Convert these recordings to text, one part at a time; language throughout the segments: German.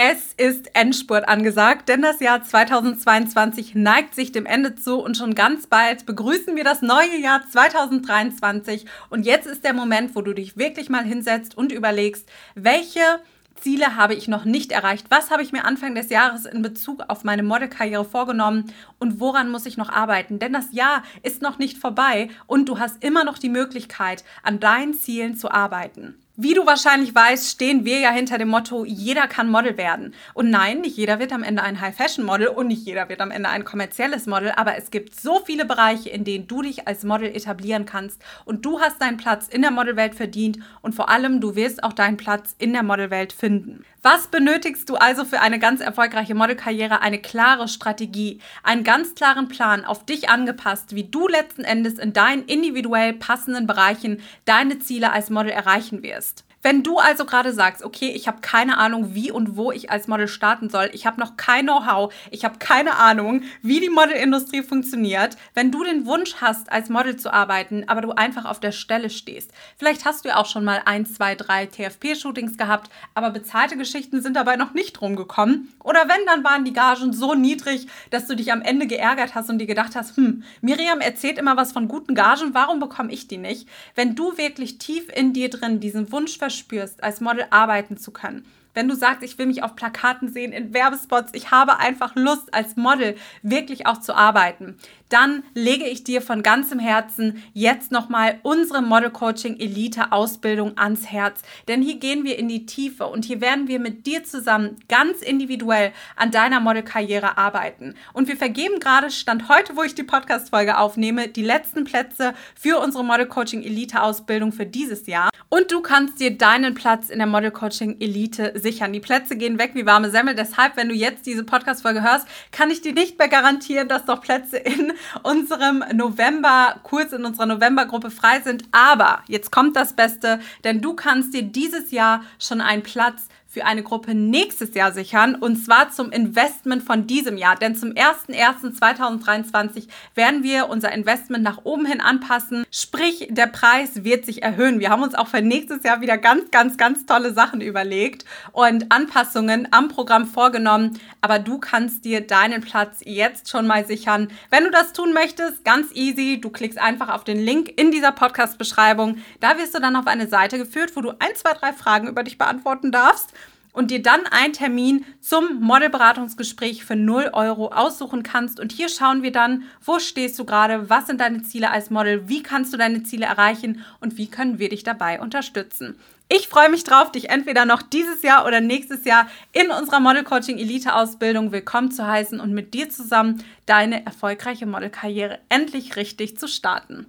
Es ist Endspurt angesagt, denn das Jahr 2022 neigt sich dem Ende zu und schon ganz bald begrüßen wir das neue Jahr 2023. Und jetzt ist der Moment, wo du dich wirklich mal hinsetzt und überlegst, welche Ziele habe ich noch nicht erreicht? Was habe ich mir Anfang des Jahres in Bezug auf meine Modelkarriere vorgenommen und woran muss ich noch arbeiten? Denn das Jahr ist noch nicht vorbei und du hast immer noch die Möglichkeit, an deinen Zielen zu arbeiten. Wie du wahrscheinlich weißt, stehen wir ja hinter dem Motto, jeder kann Model werden. Und nein, nicht jeder wird am Ende ein High-Fashion-Model und nicht jeder wird am Ende ein kommerzielles Model, aber es gibt so viele Bereiche, in denen du dich als Model etablieren kannst und du hast deinen Platz in der Modelwelt verdient und vor allem du wirst auch deinen Platz in der Modelwelt finden. Was benötigst du also für eine ganz erfolgreiche Modelkarriere? Eine klare Strategie, einen ganz klaren Plan, auf dich angepasst, wie du letzten Endes in deinen individuell passenden Bereichen deine Ziele als Model erreichen wirst. Wenn du also gerade sagst, okay, ich habe keine Ahnung, wie und wo ich als Model starten soll, ich habe noch kein Know-how, ich habe keine Ahnung, wie die Modelindustrie funktioniert, wenn du den Wunsch hast, als Model zu arbeiten, aber du einfach auf der Stelle stehst. Vielleicht hast du ja auch schon mal ein, zwei, drei TFP-Shootings gehabt, aber bezahlte Geschichten sind dabei noch nicht rumgekommen. Oder wenn, dann waren die Gagen so niedrig, dass du dich am Ende geärgert hast und dir gedacht hast, hm, Miriam erzählt immer was von guten Gagen, warum bekomme ich die nicht? Wenn du wirklich tief in dir drin diesen Wunsch verspürst, als Model arbeiten zu können, wenn du sagst, ich will mich auf Plakaten sehen, in Werbespots, ich habe einfach Lust, als Model wirklich auch zu arbeiten, dann lege ich dir von ganzem Herzen jetzt nochmal unsere Model Coaching Elite Ausbildung ans Herz. Denn hier gehen wir in die Tiefe und hier werden wir mit dir zusammen ganz individuell an deiner Modelkarriere arbeiten. Und wir vergeben gerade, Stand heute, wo ich die Podcast-Folge aufnehme, die letzten Plätze für unsere Model Coaching Elite Ausbildung für dieses Jahr. Und du kannst dir deinen Platz in der Model Coaching Elite sichern. Die Plätze gehen weg wie warme Semmel. Deshalb, wenn du jetzt diese Podcast-Folge hörst, kann ich dir nicht mehr garantieren, dass doch Plätze in unserem November-Kurs, in unserer November-Gruppe frei sind. Aber jetzt kommt das Beste, denn du kannst dir dieses Jahr schon einen Platz für eine Gruppe nächstes Jahr sichern und zwar zum Investment von diesem Jahr. Denn zum 01.01.2023 werden wir unser Investment nach oben hin anpassen. Sprich, der Preis wird sich erhöhen. Wir haben uns auch für nächstes Jahr wieder ganz, ganz, ganz tolle Sachen überlegt und Anpassungen am Programm vorgenommen. Aber du kannst dir deinen Platz jetzt schon mal sichern. Wenn du das tun möchtest, ganz easy. Du klickst einfach auf den Link in dieser Podcast-Beschreibung. Da wirst du dann auf eine Seite geführt, wo du ein, zwei, drei Fragen über dich beantworten darfst und dir dann einen Termin zum Modelberatungsgespräch für 0 Euro aussuchen kannst. Und hier schauen wir dann, wo stehst du gerade, was sind deine Ziele als Model, wie kannst du deine Ziele erreichen und wie können wir dich dabei unterstützen. Ich freue mich drauf, dich entweder noch dieses Jahr oder nächstes Jahr in unserer Model Coaching Elite Ausbildung willkommen zu heißen und mit dir zusammen deine erfolgreiche Modelkarriere endlich richtig zu starten.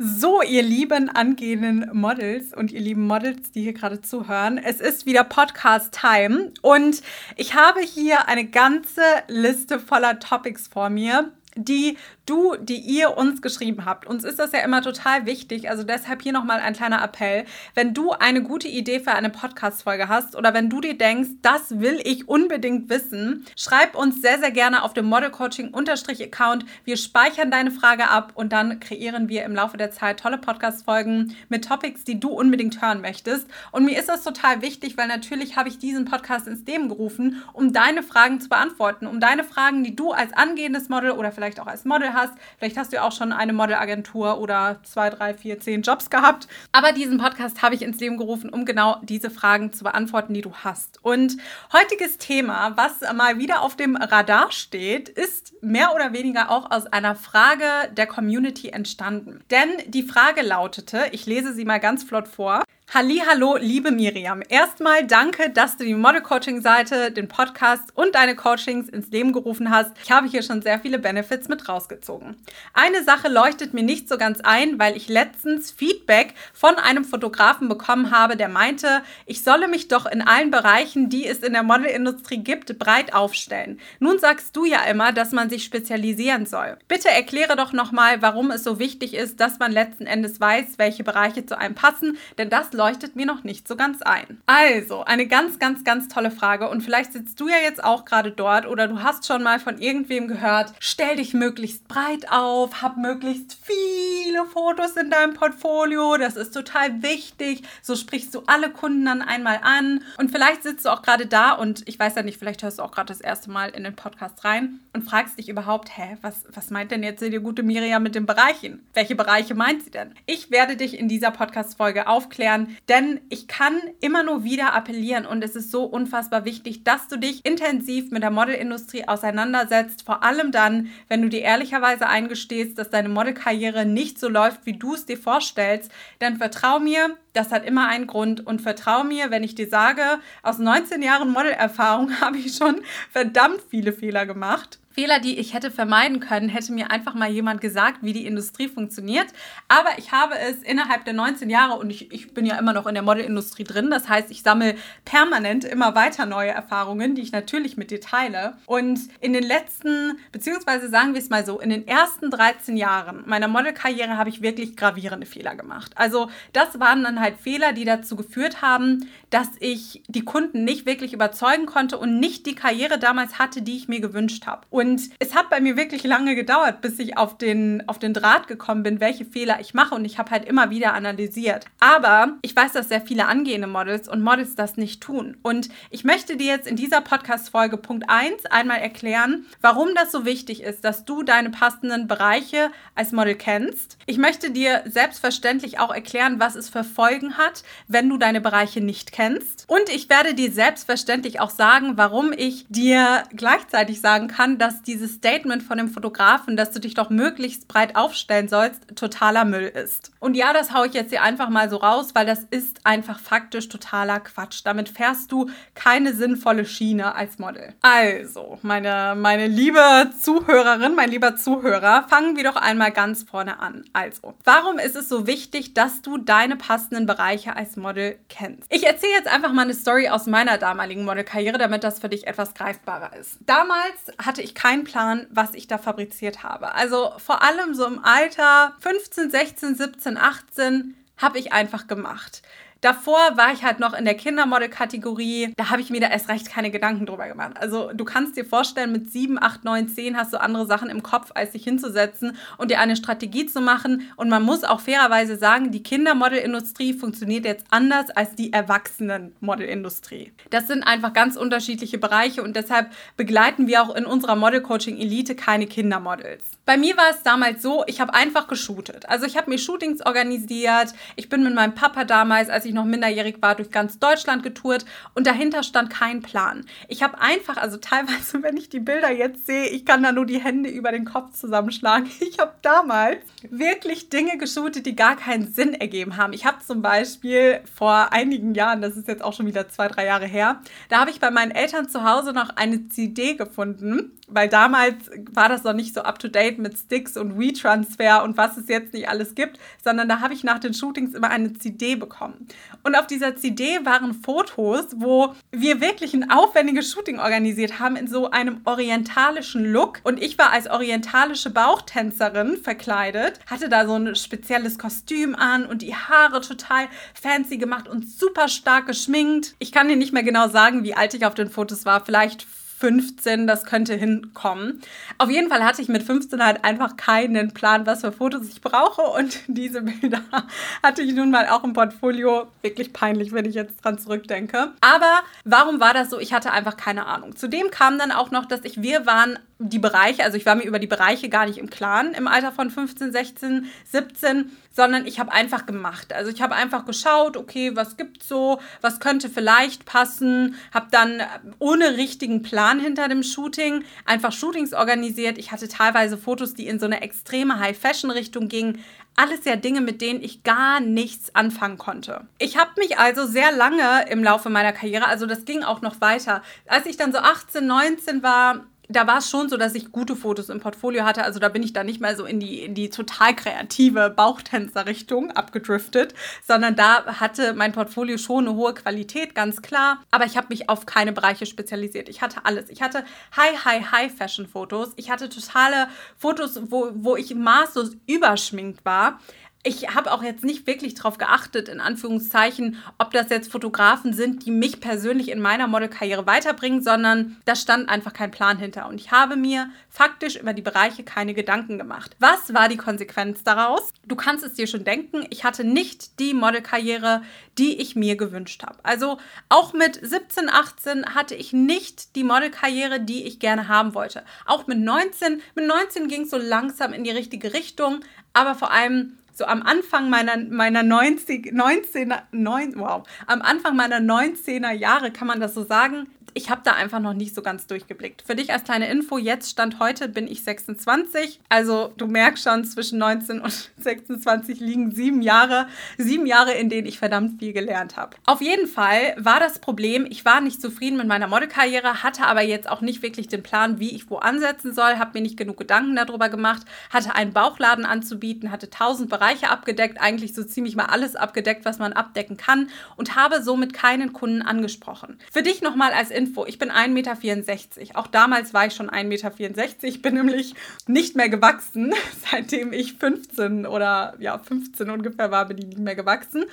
So, ihr lieben angehenden Models und ihr lieben Models, die hier gerade zuhören, es ist wieder Podcast-Time und ich habe hier eine ganze Liste voller Topics vor mir, die du, die ihr uns geschrieben habt. Uns ist das ja immer total wichtig. Also deshalb hier nochmal ein kleiner Appell. Wenn du eine gute Idee für eine Podcast-Folge hast oder wenn du dir denkst, das will ich unbedingt wissen, schreib uns sehr, sehr gerne auf dem Model Coaching-Account. Wir speichern deine Frage ab und dann kreieren wir im Laufe der Zeit tolle Podcast-Folgen mit Topics, die du unbedingt hören möchtest. Und mir ist das total wichtig, weil natürlich habe ich diesen Podcast ins Leben gerufen, um deine Fragen zu beantworten, um deine Fragen, die du als angehendes Model oder vielleicht auch als Model hast. Vielleicht hast du auch schon eine Modelagentur oder zwei, drei, vier, zehn Jobs gehabt. Aber diesen Podcast habe ich ins Leben gerufen, um genau diese Fragen zu beantworten, die du hast. Und heutiges Thema, was mal wieder auf dem Radar steht, ist mehr oder weniger auch aus einer Frage der Community entstanden. Denn die Frage lautete, ich lese sie mal ganz flott vor. Hallo, liebe Miriam. Erstmal danke, dass du die Model Coaching Seite, den Podcast und deine Coachings ins Leben gerufen hast. Ich habe hier schon sehr viele Benefits mit rausgezogen. Eine Sache leuchtet mir nicht so ganz ein, weil ich letztens Feedback von einem Fotografen bekommen habe, der meinte, ich solle mich doch in allen Bereichen, die es in der Modelindustrie gibt, breit aufstellen. Nun sagst du ja immer, dass man sich spezialisieren soll. Bitte erkläre doch nochmal, warum es so wichtig ist, dass man letzten Endes weiß, welche Bereiche zu einem passen, denn das leuchtet mir noch nicht so ganz ein. Also, eine ganz, ganz, ganz tolle Frage und vielleicht sitzt du ja jetzt auch gerade dort oder du hast schon mal von irgendwem gehört, stell dich möglichst breit auf, hab möglichst viel viele Fotos in deinem Portfolio, das ist total wichtig. So sprichst du alle Kunden dann einmal an. Und vielleicht sitzt du auch gerade da und ich weiß ja nicht, vielleicht hörst du auch gerade das erste Mal in den Podcast rein und fragst dich überhaupt, hä, was, was meint denn jetzt die gute Miriam mit den Bereichen? Welche Bereiche meint sie denn? Ich werde dich in dieser Podcast-Folge aufklären, denn ich kann immer nur wieder appellieren und es ist so unfassbar wichtig, dass du dich intensiv mit der Modelindustrie auseinandersetzt, vor allem dann, wenn du dir ehrlicherweise eingestehst, dass deine Modelkarriere nicht so läuft, wie du es dir vorstellst, dann vertrau mir, das hat immer einen Grund. Und vertrau mir, wenn ich dir sage, aus 19 Jahren Modelerfahrung habe ich schon verdammt viele Fehler gemacht. Fehler, die ich hätte vermeiden können, hätte mir einfach mal jemand gesagt, wie die Industrie funktioniert. Aber ich habe es innerhalb der 19 Jahre und ich, ich bin ja immer noch in der Modelindustrie drin. Das heißt, ich sammle permanent immer weiter neue Erfahrungen, die ich natürlich mit dir teile. Und in den letzten, beziehungsweise sagen wir es mal so, in den ersten 13 Jahren meiner Modelkarriere habe ich wirklich gravierende Fehler gemacht. Also das waren dann halt Fehler, die dazu geführt haben, dass ich die Kunden nicht wirklich überzeugen konnte und nicht die Karriere damals hatte, die ich mir gewünscht habe. Und und es hat bei mir wirklich lange gedauert, bis ich auf den, auf den Draht gekommen bin, welche Fehler ich mache. Und ich habe halt immer wieder analysiert. Aber ich weiß, dass sehr viele angehende Models und Models das nicht tun. Und ich möchte dir jetzt in dieser Podcast-Folge Punkt 1 einmal erklären, warum das so wichtig ist, dass du deine passenden Bereiche als Model kennst. Ich möchte dir selbstverständlich auch erklären, was es für Folgen hat, wenn du deine Bereiche nicht kennst. Und ich werde dir selbstverständlich auch sagen, warum ich dir gleichzeitig sagen kann, dass dass dieses Statement von dem Fotografen, dass du dich doch möglichst breit aufstellen sollst, totaler Müll ist. Und ja, das haue ich jetzt hier einfach mal so raus, weil das ist einfach faktisch totaler Quatsch. Damit fährst du keine sinnvolle Schiene als Model. Also, meine, meine liebe Zuhörerin, mein lieber Zuhörer, fangen wir doch einmal ganz vorne an. Also, warum ist es so wichtig, dass du deine passenden Bereiche als Model kennst? Ich erzähle jetzt einfach mal eine Story aus meiner damaligen Modelkarriere, damit das für dich etwas greifbarer ist. Damals hatte ich keinen Plan, was ich da fabriziert habe. Also vor allem so im Alter 15, 16, 17, 18 habe ich einfach gemacht. Davor war ich halt noch in der Kindermodel-Kategorie. Da habe ich mir da erst recht keine Gedanken drüber gemacht. Also du kannst dir vorstellen, mit 7, 8, 9, 10 hast du andere Sachen im Kopf, als sich hinzusetzen und dir eine Strategie zu machen. Und man muss auch fairerweise sagen, die Kindermodelindustrie funktioniert jetzt anders als die Erwachsenenmodelindustrie. Das sind einfach ganz unterschiedliche Bereiche und deshalb begleiten wir auch in unserer Model-Coaching-Elite keine Kindermodels. Bei mir war es damals so, ich habe einfach geshootet. Also ich habe mir Shootings organisiert. Ich bin mit meinem Papa damals, als ich noch minderjährig war, durch ganz Deutschland getourt und dahinter stand kein Plan. Ich habe einfach, also teilweise, wenn ich die Bilder jetzt sehe, ich kann da nur die Hände über den Kopf zusammenschlagen. Ich habe damals wirklich Dinge geshootet, die gar keinen Sinn ergeben haben. Ich habe zum Beispiel vor einigen Jahren, das ist jetzt auch schon wieder zwei, drei Jahre her, da habe ich bei meinen Eltern zu Hause noch eine CD gefunden, weil damals war das noch nicht so mit Sticks und WeTransfer und was es jetzt nicht alles gibt, sondern da habe ich nach den Shootings immer eine CD bekommen. Und auf dieser CD waren Fotos, wo wir wirklich ein aufwendiges Shooting organisiert haben in so einem orientalischen Look. Und ich war als orientalische Bauchtänzerin verkleidet, hatte da so ein spezielles Kostüm an und die Haare total fancy gemacht und super stark geschminkt. Ich kann dir nicht mehr genau sagen, wie alt ich auf den Fotos war. Vielleicht 15, das könnte hinkommen. Auf jeden Fall hatte ich mit 15 halt einfach keinen Plan, was für Fotos ich brauche und diese Bilder hatte ich nun mal auch im Portfolio. Wirklich peinlich, wenn ich jetzt dran zurückdenke. Aber warum war das so? Ich hatte einfach keine Ahnung. Zudem kam dann auch noch, dass ich, wir waren die Bereiche, also ich war mir über die Bereiche gar nicht im Klaren im Alter von 15, 16, 17, sondern ich habe einfach gemacht. Also ich habe einfach geschaut, okay, was gibt's so, was könnte vielleicht passen, habe dann ohne richtigen Plan hinter dem Shooting einfach Shootings organisiert. Ich hatte teilweise Fotos, die in so eine extreme High-Fashion-Richtung gingen. Alles ja Dinge, mit denen ich gar nichts anfangen konnte. Ich habe mich also sehr lange im Laufe meiner Karriere, also das ging auch noch weiter, als ich dann so 18, 19 war, da war es schon so, dass ich gute Fotos im Portfolio hatte. Also da bin ich dann nicht mehr so in die, in die total kreative Bauchtänzer-Richtung abgedriftet, sondern da hatte mein Portfolio schon eine hohe Qualität, ganz klar. Aber ich habe mich auf keine Bereiche spezialisiert. Ich hatte alles. Ich hatte High, High, High Fashion Fotos. Ich hatte totale Fotos, wo, wo ich maßlos überschminkt war. Ich habe auch jetzt nicht wirklich darauf geachtet, in Anführungszeichen, ob das jetzt Fotografen sind, die mich persönlich in meiner Modelkarriere weiterbringen, sondern da stand einfach kein Plan hinter. Und ich habe mir faktisch über die Bereiche keine Gedanken gemacht. Was war die Konsequenz daraus? Du kannst es dir schon denken, ich hatte nicht die Modelkarriere, die ich mir gewünscht habe. Also auch mit 17, 18 hatte ich nicht die Modelkarriere, die ich gerne haben wollte. Auch mit 19, mit 19 ging es so langsam in die richtige Richtung, aber vor allem so am Anfang meiner, meiner 90, 19er, 9, wow, am Anfang meiner 19er Jahre kann man das so sagen, ich habe da einfach noch nicht so ganz durchgeblickt. Für dich als kleine Info, jetzt Stand heute bin ich 26. Also du merkst schon, zwischen 19 und 26 liegen sieben Jahre. Sieben Jahre, in denen ich verdammt viel gelernt habe. Auf jeden Fall war das Problem, ich war nicht zufrieden mit meiner Modelkarriere, hatte aber jetzt auch nicht wirklich den Plan, wie ich wo ansetzen soll, habe mir nicht genug Gedanken darüber gemacht, hatte einen Bauchladen anzubieten, hatte tausend Bereiche abgedeckt, eigentlich so ziemlich mal alles abgedeckt, was man abdecken kann und habe somit keinen Kunden angesprochen. Für dich nochmal als Info, ich bin 1,64 Meter. Auch damals war ich schon 1,64 Meter. Ich bin nämlich nicht mehr gewachsen. Seitdem ich 15 oder ja, 15 ungefähr war, bin ich nicht mehr gewachsen.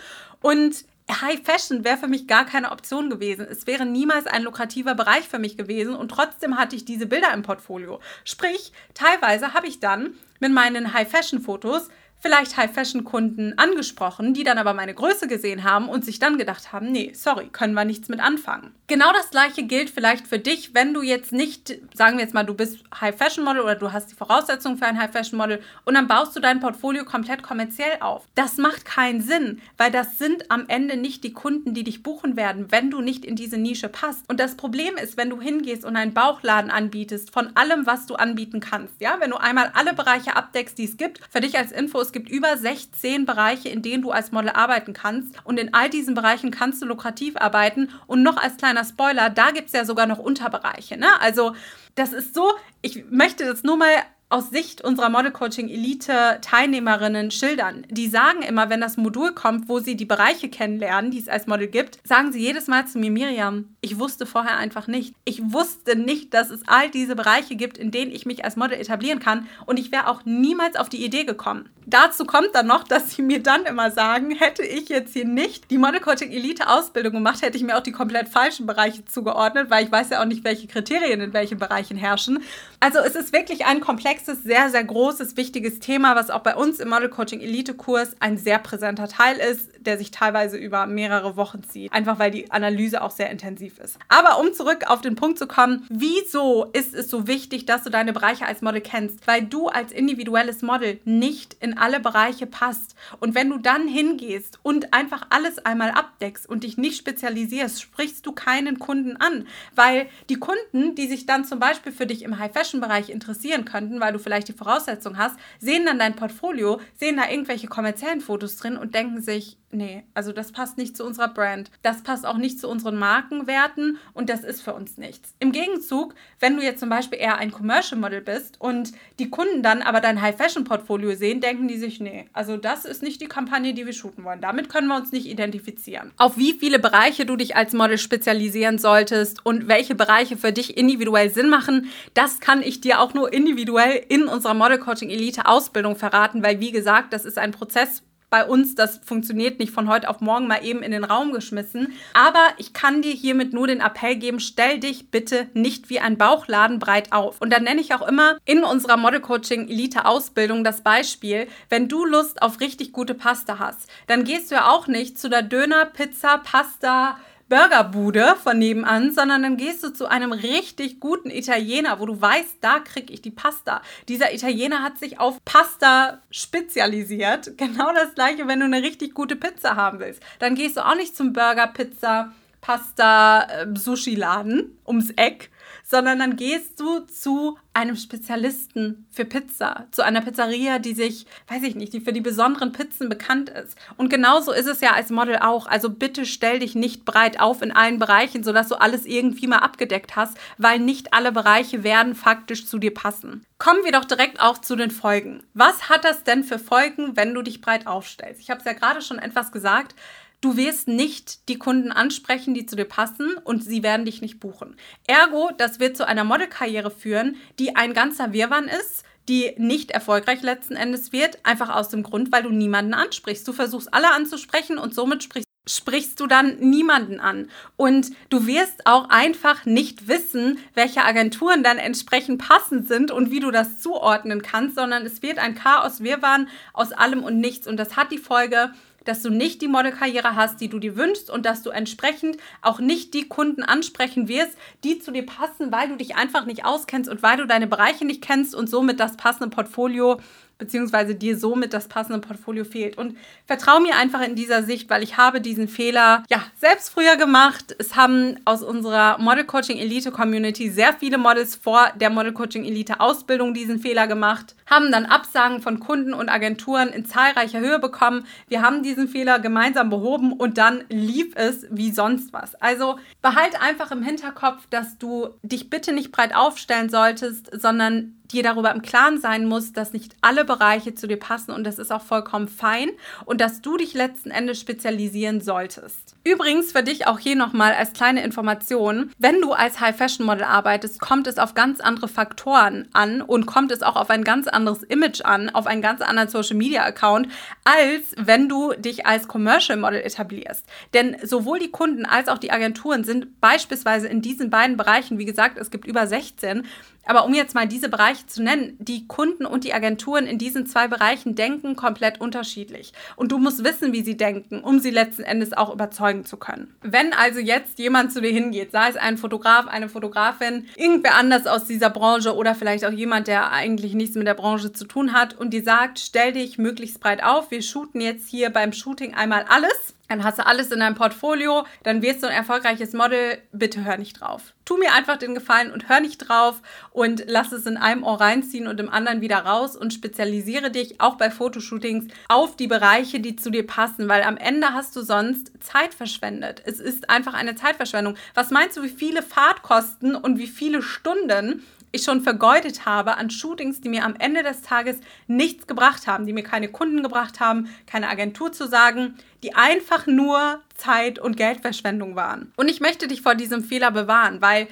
Und High Fashion wäre für mich gar keine Option gewesen. Es wäre niemals ein lukrativer Bereich für mich gewesen und trotzdem hatte ich diese Bilder im Portfolio. Sprich, teilweise habe ich dann mit meinen High Fashion Fotos vielleicht High-Fashion-Kunden angesprochen, die dann aber meine Größe gesehen haben und sich dann gedacht haben, nee, sorry, können wir nichts mit anfangen. Genau das gleiche gilt vielleicht für dich, wenn du jetzt nicht, sagen wir jetzt mal, du bist High-Fashion-Model oder du hast die Voraussetzungen für ein High-Fashion-Model und dann baust du dein Portfolio komplett kommerziell auf. Das macht keinen Sinn, weil das sind am Ende nicht die Kunden, die dich buchen werden, wenn du nicht in diese Nische passt. Und das Problem ist, wenn du hingehst und einen Bauchladen anbietest von allem, was du anbieten kannst, ja, wenn du einmal alle Bereiche abdeckst, die es gibt, für dich als Info, es gibt über 16 Bereiche, in denen du als Model arbeiten kannst. Und in all diesen Bereichen kannst du lukrativ arbeiten. Und noch als kleiner Spoiler, da gibt es ja sogar noch Unterbereiche. Ne? Also das ist so, ich möchte das nur mal aus Sicht unserer Model Coaching Elite Teilnehmerinnen schildern. Die sagen immer, wenn das Modul kommt, wo sie die Bereiche kennenlernen, die es als Model gibt, sagen sie jedes Mal zu mir, Miriam, ich wusste vorher einfach nicht. Ich wusste nicht, dass es all diese Bereiche gibt, in denen ich mich als Model etablieren kann und ich wäre auch niemals auf die Idee gekommen. Dazu kommt dann noch, dass sie mir dann immer sagen, hätte ich jetzt hier nicht die Model Coaching Elite Ausbildung gemacht, hätte ich mir auch die komplett falschen Bereiche zugeordnet, weil ich weiß ja auch nicht, welche Kriterien in welchen Bereichen herrschen. Also es ist wirklich ein komplexes, sehr, sehr großes, wichtiges Thema, was auch bei uns im Model Coaching Elite Kurs ein sehr präsenter Teil ist, der sich teilweise über mehrere Wochen zieht, einfach weil die Analyse auch sehr intensiv ist. Aber um zurück auf den Punkt zu kommen, wieso ist es so wichtig, dass du deine Bereiche als Model kennst? Weil du als individuelles Model nicht in alle Bereiche passt. Und wenn du dann hingehst und einfach alles einmal abdeckst und dich nicht spezialisierst, sprichst du keinen Kunden an, weil die Kunden, die sich dann zum Beispiel für dich im High-Fashion-Bereich interessieren könnten, weil du vielleicht die Voraussetzung hast, sehen dann dein Portfolio, sehen da irgendwelche kommerziellen Fotos drin und denken sich, nee, also das passt nicht zu unserer Brand. Das passt auch nicht zu unseren Markenwerten und das ist für uns nichts. Im Gegenzug, wenn du jetzt zum Beispiel eher ein Commercial Model bist und die Kunden dann aber dein High-Fashion-Portfolio sehen, denken die sich, nee, also das ist nicht die Kampagne, die wir shooten wollen. Damit können wir uns nicht identifizieren. Auf wie viele Bereiche du dich als Model spezialisieren solltest und welche Bereiche für dich individuell Sinn machen, das kann ich dir auch nur individuell in unserer Model Coaching Elite Ausbildung verraten, weil wie gesagt, das ist ein Prozess, bei uns, das funktioniert nicht von heute auf morgen mal eben in den Raum geschmissen. Aber ich kann dir hiermit nur den Appell geben, stell dich bitte nicht wie ein Bauchladen breit auf. Und dann nenne ich auch immer in unserer Model Coaching Elite Ausbildung das Beispiel, wenn du Lust auf richtig gute Pasta hast, dann gehst du ja auch nicht zu der Döner, Pizza, Pasta, Burgerbude von nebenan, sondern dann gehst du zu einem richtig guten Italiener, wo du weißt, da kriege ich die Pasta. Dieser Italiener hat sich auf Pasta spezialisiert. Genau das gleiche, wenn du eine richtig gute Pizza haben willst. Dann gehst du auch nicht zum Burger, Pizza, Pasta, äh, Sushi-Laden ums Eck, sondern dann gehst du zu einem Spezialisten für Pizza, zu einer Pizzeria, die sich, weiß ich nicht, die für die besonderen Pizzen bekannt ist. Und genauso ist es ja als Model auch. Also bitte stell dich nicht breit auf in allen Bereichen, sodass du alles irgendwie mal abgedeckt hast, weil nicht alle Bereiche werden faktisch zu dir passen. Kommen wir doch direkt auch zu den Folgen. Was hat das denn für Folgen, wenn du dich breit aufstellst? Ich habe es ja gerade schon etwas gesagt. Du wirst nicht die Kunden ansprechen, die zu dir passen und sie werden dich nicht buchen. Ergo, das wird zu einer Modelkarriere führen, die ein ganzer Wirrwarr ist, die nicht erfolgreich letzten Endes wird, einfach aus dem Grund, weil du niemanden ansprichst. Du versuchst alle anzusprechen und somit sprichst sprichst du dann niemanden an. Und du wirst auch einfach nicht wissen, welche Agenturen dann entsprechend passend sind und wie du das zuordnen kannst, sondern es wird ein Chaos, Wirrwarr aus allem und nichts. Und das hat die Folge, dass du nicht die Modelkarriere hast, die du dir wünschst und dass du entsprechend auch nicht die Kunden ansprechen wirst, die zu dir passen, weil du dich einfach nicht auskennst und weil du deine Bereiche nicht kennst und somit das passende Portfolio beziehungsweise dir somit das passende Portfolio fehlt. Und vertrau mir einfach in dieser Sicht, weil ich habe diesen Fehler ja selbst früher gemacht. Es haben aus unserer Model Coaching Elite Community sehr viele Models vor der Model Coaching Elite Ausbildung diesen Fehler gemacht, haben dann Absagen von Kunden und Agenturen in zahlreicher Höhe bekommen. Wir haben diesen Fehler gemeinsam behoben und dann lief es wie sonst was. Also behalt einfach im Hinterkopf, dass du dich bitte nicht breit aufstellen solltest, sondern dir darüber im Klaren sein musst, dass nicht alle Bereiche zu dir passen und das ist auch vollkommen fein und dass du dich letzten Endes spezialisieren solltest. Übrigens für dich auch hier nochmal als kleine Information, wenn du als High Fashion Model arbeitest, kommt es auf ganz andere Faktoren an und kommt es auch auf ein ganz anderes Image an, auf einen ganz anderen Social Media Account, als wenn du dich als Commercial Model etablierst. Denn sowohl die Kunden als auch die Agenturen sind beispielsweise in diesen beiden Bereichen, wie gesagt, es gibt über 16, aber um jetzt mal diese Bereiche zu nennen, die Kunden und die Agenturen in diesen zwei Bereichen denken komplett unterschiedlich. Und du musst wissen, wie sie denken, um sie letzten Endes auch überzeugen zu können. Wenn also jetzt jemand zu dir hingeht, sei es ein Fotograf, eine Fotografin, irgendwer anders aus dieser Branche oder vielleicht auch jemand, der eigentlich nichts mit der Branche zu tun hat und die sagt, stell dich möglichst breit auf, wir shooten jetzt hier beim Shooting einmal alles dann hast du alles in deinem Portfolio, dann wirst du ein erfolgreiches Model. Bitte hör nicht drauf. Tu mir einfach den Gefallen und hör nicht drauf und lass es in einem Ohr reinziehen und im anderen wieder raus und spezialisiere dich auch bei Fotoshootings auf die Bereiche, die zu dir passen, weil am Ende hast du sonst Zeit verschwendet. Es ist einfach eine Zeitverschwendung. Was meinst du, wie viele Fahrtkosten und wie viele Stunden ich schon vergeudet habe an Shootings, die mir am Ende des Tages nichts gebracht haben, die mir keine Kunden gebracht haben, keine Agentur zu sagen, die einfach nur Zeit- und Geldverschwendung waren. Und ich möchte dich vor diesem Fehler bewahren, weil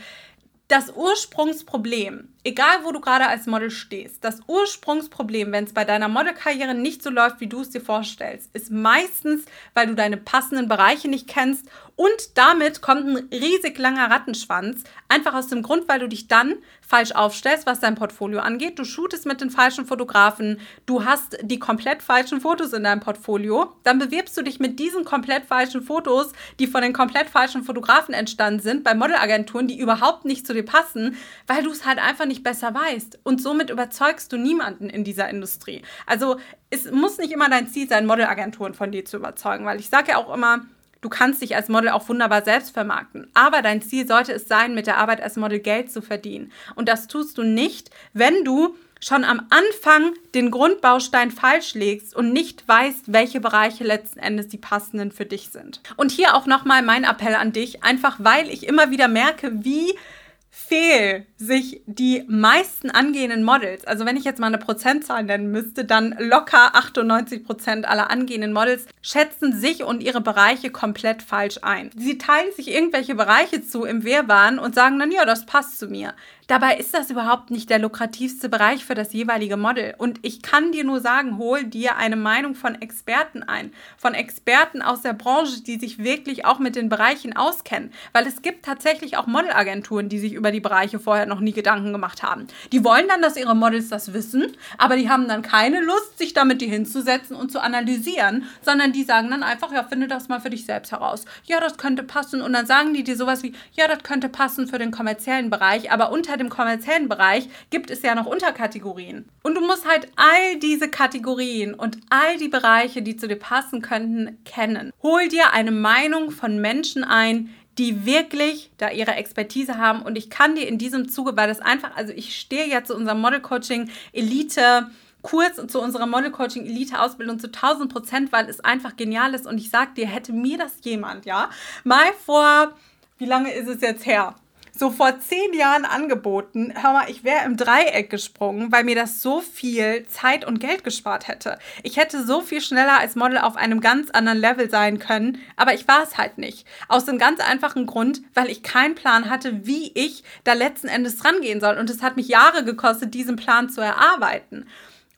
das Ursprungsproblem, egal wo du gerade als Model stehst, das Ursprungsproblem, wenn es bei deiner Modelkarriere nicht so läuft, wie du es dir vorstellst, ist meistens, weil du deine passenden Bereiche nicht kennst und damit kommt ein riesig langer Rattenschwanz. Einfach aus dem Grund, weil du dich dann falsch aufstellst, was dein Portfolio angeht. Du shootest mit den falschen Fotografen, du hast die komplett falschen Fotos in deinem Portfolio. Dann bewirbst du dich mit diesen komplett falschen Fotos, die von den komplett falschen Fotografen entstanden sind, bei Modelagenturen, die überhaupt nicht zu dir passen, weil du es halt einfach nicht besser weißt. Und somit überzeugst du niemanden in dieser Industrie. Also es muss nicht immer dein Ziel sein, Modelagenturen von dir zu überzeugen, weil ich sage ja auch immer, Du kannst dich als Model auch wunderbar selbst vermarkten. Aber dein Ziel sollte es sein, mit der Arbeit als Model Geld zu verdienen. Und das tust du nicht, wenn du schon am Anfang den Grundbaustein falsch legst und nicht weißt, welche Bereiche letzten Endes die passenden für dich sind. Und hier auch nochmal mein Appell an dich, einfach weil ich immer wieder merke, wie fehl sich die meisten angehenden Models, also wenn ich jetzt mal eine Prozentzahl nennen müsste, dann locker 98 Prozent aller angehenden Models schätzen sich und ihre Bereiche komplett falsch ein. Sie teilen sich irgendwelche Bereiche zu im Wehrwahn und sagen dann, ja, das passt zu mir. Dabei ist das überhaupt nicht der lukrativste Bereich für das jeweilige Model. Und ich kann dir nur sagen, hol dir eine Meinung von Experten ein. Von Experten aus der Branche, die sich wirklich auch mit den Bereichen auskennen. Weil es gibt tatsächlich auch Modelagenturen, die sich über die Bereiche vorher noch nie Gedanken gemacht haben. Die wollen dann, dass ihre Models das wissen, aber die haben dann keine Lust, sich damit die hinzusetzen und zu analysieren, sondern die sagen dann einfach, ja, finde das mal für dich selbst heraus. Ja, das könnte passen. Und dann sagen die dir sowas wie, ja, das könnte passen für den kommerziellen Bereich, aber unter unter dem kommerziellen Bereich gibt es ja noch Unterkategorien. Und du musst halt all diese Kategorien und all die Bereiche, die zu dir passen könnten, kennen. Hol dir eine Meinung von Menschen ein, die wirklich da ihre Expertise haben. Und ich kann dir in diesem Zuge, weil das einfach, also ich stehe ja zu unserem Model Coaching Elite Kurs zu unserer Model Coaching Elite Ausbildung zu 1000 Prozent, weil es einfach genial ist. Und ich sag dir, hätte mir das jemand, ja, mal vor, wie lange ist es jetzt her? So vor zehn Jahren angeboten. Hör mal, ich wäre im Dreieck gesprungen, weil mir das so viel Zeit und Geld gespart hätte. Ich hätte so viel schneller als Model auf einem ganz anderen Level sein können, aber ich war es halt nicht. Aus dem ganz einfachen Grund, weil ich keinen Plan hatte, wie ich da letzten Endes rangehen soll. Und es hat mich Jahre gekostet, diesen Plan zu erarbeiten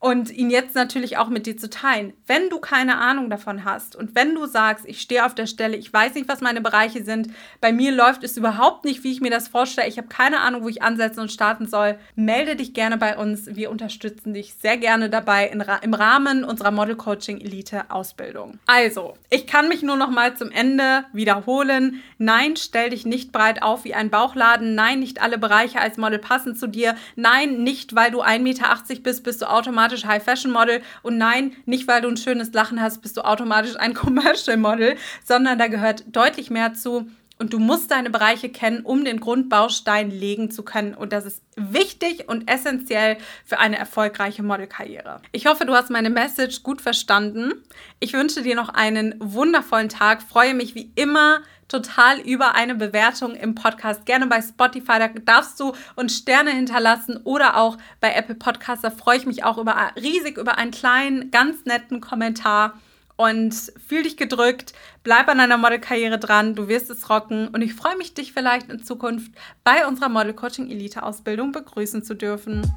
und ihn jetzt natürlich auch mit dir zu teilen. Wenn du keine Ahnung davon hast und wenn du sagst, ich stehe auf der Stelle, ich weiß nicht, was meine Bereiche sind, bei mir läuft es überhaupt nicht, wie ich mir das vorstelle, ich habe keine Ahnung, wo ich ansetzen und starten soll, melde dich gerne bei uns. Wir unterstützen dich sehr gerne dabei im Rahmen unserer Model Coaching Elite Ausbildung. Also, ich kann mich nur noch mal zum Ende wiederholen. Nein, stell dich nicht breit auf wie ein Bauchladen. Nein, nicht alle Bereiche als Model passen zu dir. Nein, nicht weil du 1,80 Meter bist, bist du automatisch automatisch High-Fashion-Model. Und nein, nicht weil du ein schönes Lachen hast, bist du automatisch ein Commercial-Model, sondern da gehört deutlich mehr zu. Und du musst deine Bereiche kennen, um den Grundbaustein legen zu können. Und das ist wichtig und essentiell für eine erfolgreiche Modelkarriere. Ich hoffe, du hast meine Message gut verstanden. Ich wünsche dir noch einen wundervollen Tag. Freue mich wie immer total über eine Bewertung im Podcast. Gerne bei Spotify, da darfst du uns Sterne hinterlassen oder auch bei Apple Podcasts. Da freue ich mich auch über, riesig über einen kleinen, ganz netten Kommentar. Und fühl dich gedrückt, bleib an deiner Modelkarriere dran, du wirst es rocken und ich freue mich, dich vielleicht in Zukunft bei unserer Model Coaching Elite Ausbildung begrüßen zu dürfen.